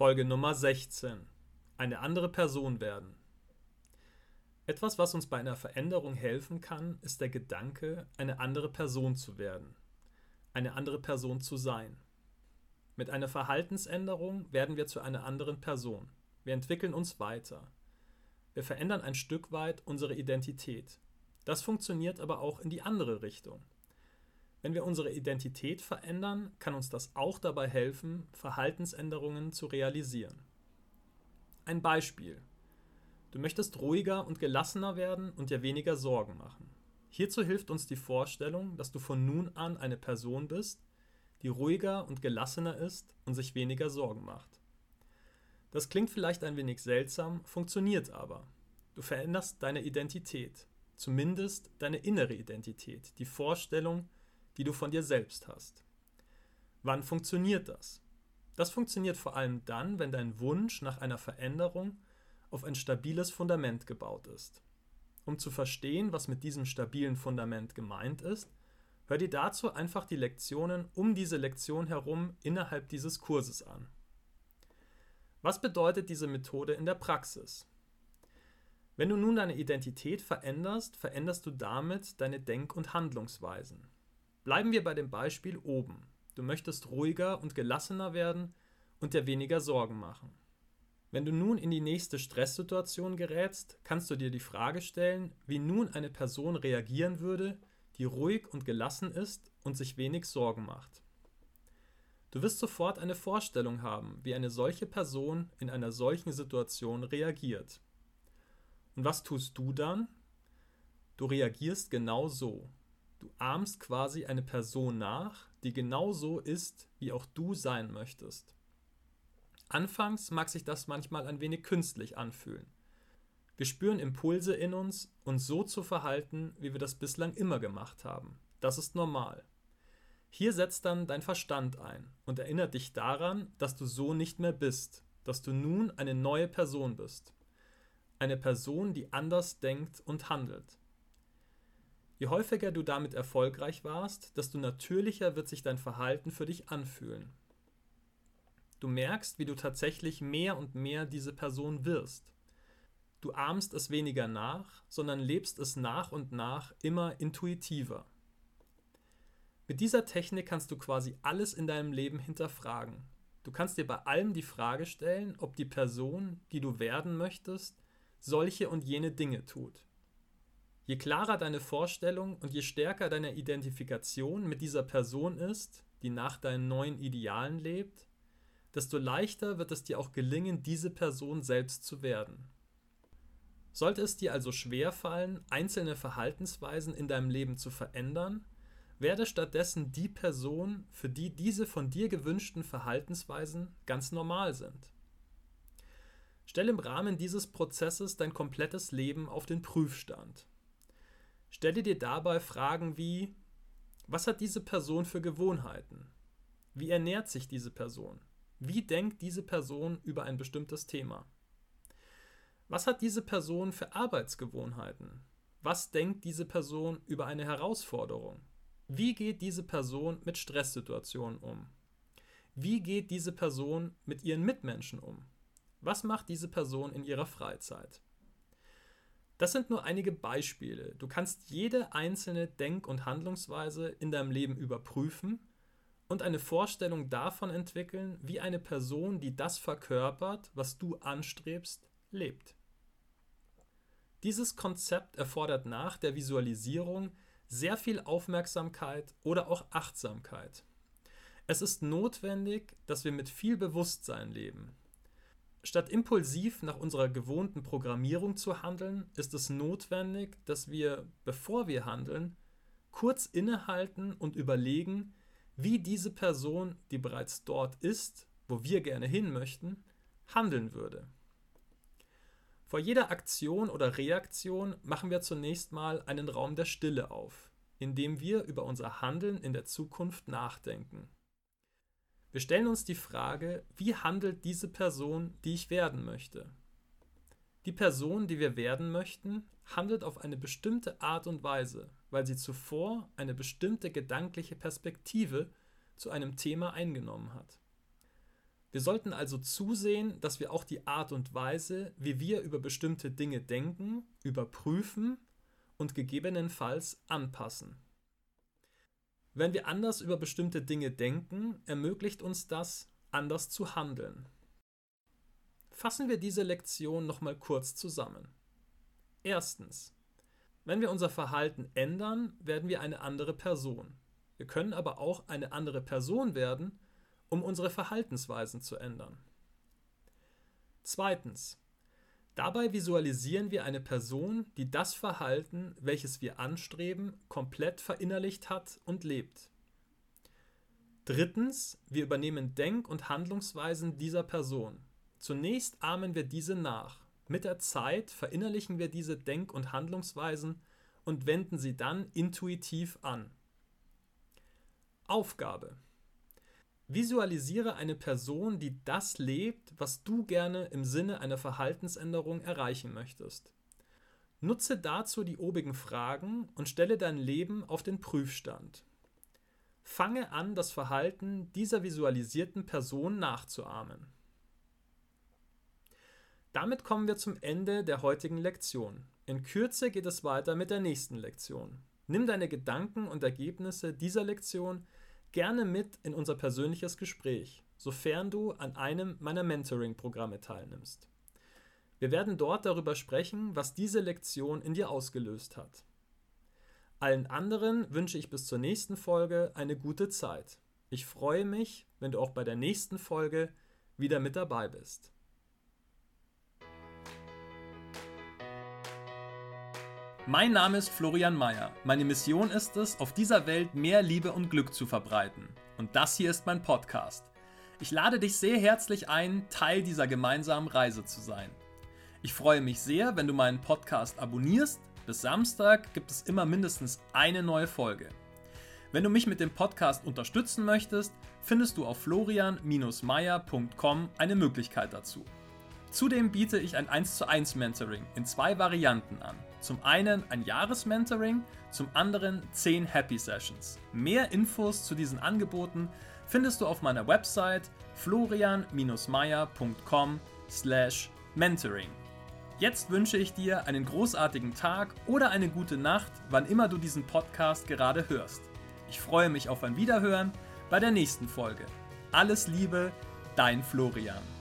Folge Nummer 16. Eine andere Person werden. Etwas, was uns bei einer Veränderung helfen kann, ist der Gedanke, eine andere Person zu werden, eine andere Person zu sein. Mit einer Verhaltensänderung werden wir zu einer anderen Person. Wir entwickeln uns weiter. Wir verändern ein Stück weit unsere Identität. Das funktioniert aber auch in die andere Richtung. Wenn wir unsere Identität verändern, kann uns das auch dabei helfen, Verhaltensänderungen zu realisieren. Ein Beispiel. Du möchtest ruhiger und gelassener werden und dir weniger Sorgen machen. Hierzu hilft uns die Vorstellung, dass du von nun an eine Person bist, die ruhiger und gelassener ist und sich weniger Sorgen macht. Das klingt vielleicht ein wenig seltsam, funktioniert aber. Du veränderst deine Identität, zumindest deine innere Identität, die Vorstellung, die du von dir selbst hast. Wann funktioniert das? Das funktioniert vor allem dann, wenn dein Wunsch nach einer Veränderung auf ein stabiles Fundament gebaut ist. Um zu verstehen, was mit diesem stabilen Fundament gemeint ist, hör dir dazu einfach die Lektionen um diese Lektion herum innerhalb dieses Kurses an. Was bedeutet diese Methode in der Praxis? Wenn du nun deine Identität veränderst, veränderst du damit deine Denk- und Handlungsweisen. Bleiben wir bei dem Beispiel oben. Du möchtest ruhiger und gelassener werden und dir weniger Sorgen machen. Wenn du nun in die nächste Stresssituation gerätst, kannst du dir die Frage stellen, wie nun eine Person reagieren würde, die ruhig und gelassen ist und sich wenig Sorgen macht. Du wirst sofort eine Vorstellung haben, wie eine solche Person in einer solchen Situation reagiert. Und was tust du dann? Du reagierst genau so. Du ahmst quasi eine Person nach, die genauso ist, wie auch du sein möchtest. Anfangs mag sich das manchmal ein wenig künstlich anfühlen. Wir spüren Impulse in uns, uns so zu verhalten, wie wir das bislang immer gemacht haben. Das ist normal. Hier setzt dann dein Verstand ein und erinnert dich daran, dass du so nicht mehr bist, dass du nun eine neue Person bist. Eine Person, die anders denkt und handelt. Je häufiger du damit erfolgreich warst, desto natürlicher wird sich dein Verhalten für dich anfühlen. Du merkst, wie du tatsächlich mehr und mehr diese Person wirst. Du ahmst es weniger nach, sondern lebst es nach und nach immer intuitiver. Mit dieser Technik kannst du quasi alles in deinem Leben hinterfragen. Du kannst dir bei allem die Frage stellen, ob die Person, die du werden möchtest, solche und jene Dinge tut. Je klarer deine Vorstellung und je stärker deine Identifikation mit dieser Person ist, die nach deinen neuen Idealen lebt, desto leichter wird es dir auch gelingen, diese Person selbst zu werden. Sollte es dir also schwer fallen, einzelne Verhaltensweisen in deinem Leben zu verändern, werde stattdessen die Person, für die diese von dir gewünschten Verhaltensweisen ganz normal sind. Stell im Rahmen dieses Prozesses dein komplettes Leben auf den Prüfstand. Stelle dir dabei Fragen wie, was hat diese Person für Gewohnheiten? Wie ernährt sich diese Person? Wie denkt diese Person über ein bestimmtes Thema? Was hat diese Person für Arbeitsgewohnheiten? Was denkt diese Person über eine Herausforderung? Wie geht diese Person mit Stresssituationen um? Wie geht diese Person mit ihren Mitmenschen um? Was macht diese Person in ihrer Freizeit? Das sind nur einige Beispiele. Du kannst jede einzelne Denk- und Handlungsweise in deinem Leben überprüfen und eine Vorstellung davon entwickeln, wie eine Person, die das verkörpert, was du anstrebst, lebt. Dieses Konzept erfordert nach der Visualisierung sehr viel Aufmerksamkeit oder auch Achtsamkeit. Es ist notwendig, dass wir mit viel Bewusstsein leben. Statt impulsiv nach unserer gewohnten Programmierung zu handeln, ist es notwendig, dass wir, bevor wir handeln, kurz innehalten und überlegen, wie diese Person, die bereits dort ist, wo wir gerne hin möchten, handeln würde. Vor jeder Aktion oder Reaktion machen wir zunächst mal einen Raum der Stille auf, in dem wir über unser Handeln in der Zukunft nachdenken. Wir stellen uns die Frage, wie handelt diese Person, die ich werden möchte? Die Person, die wir werden möchten, handelt auf eine bestimmte Art und Weise, weil sie zuvor eine bestimmte gedankliche Perspektive zu einem Thema eingenommen hat. Wir sollten also zusehen, dass wir auch die Art und Weise, wie wir über bestimmte Dinge denken, überprüfen und gegebenenfalls anpassen. Wenn wir anders über bestimmte Dinge denken, ermöglicht uns das, anders zu handeln. Fassen wir diese Lektion nochmal kurz zusammen. Erstens. Wenn wir unser Verhalten ändern, werden wir eine andere Person. Wir können aber auch eine andere Person werden, um unsere Verhaltensweisen zu ändern. Zweitens. Dabei visualisieren wir eine Person, die das Verhalten, welches wir anstreben, komplett verinnerlicht hat und lebt. Drittens, wir übernehmen Denk- und Handlungsweisen dieser Person. Zunächst ahmen wir diese nach. Mit der Zeit verinnerlichen wir diese Denk- und Handlungsweisen und wenden sie dann intuitiv an. Aufgabe. Visualisiere eine Person, die das lebt, was du gerne im Sinne einer Verhaltensänderung erreichen möchtest. Nutze dazu die obigen Fragen und stelle dein Leben auf den Prüfstand. Fange an, das Verhalten dieser visualisierten Person nachzuahmen. Damit kommen wir zum Ende der heutigen Lektion. In Kürze geht es weiter mit der nächsten Lektion. Nimm deine Gedanken und Ergebnisse dieser Lektion gerne mit in unser persönliches Gespräch, sofern du an einem meiner Mentoring-Programme teilnimmst. Wir werden dort darüber sprechen, was diese Lektion in dir ausgelöst hat. Allen anderen wünsche ich bis zur nächsten Folge eine gute Zeit. Ich freue mich, wenn du auch bei der nächsten Folge wieder mit dabei bist. Mein Name ist Florian Mayer. Meine Mission ist es, auf dieser Welt mehr Liebe und Glück zu verbreiten. Und das hier ist mein Podcast. Ich lade dich sehr herzlich ein, Teil dieser gemeinsamen Reise zu sein. Ich freue mich sehr, wenn du meinen Podcast abonnierst. Bis Samstag gibt es immer mindestens eine neue Folge. Wenn du mich mit dem Podcast unterstützen möchtest, findest du auf florian-meier.com eine Möglichkeit dazu. Zudem biete ich ein 1 zu 1 Mentoring in zwei Varianten an. Zum einen ein Jahresmentoring, zum anderen 10 Happy Sessions. Mehr Infos zu diesen Angeboten findest du auf meiner Website florian-meier.com/mentoring. Jetzt wünsche ich dir einen großartigen Tag oder eine gute Nacht, wann immer du diesen Podcast gerade hörst. Ich freue mich auf ein Wiederhören bei der nächsten Folge. Alles Liebe, dein Florian.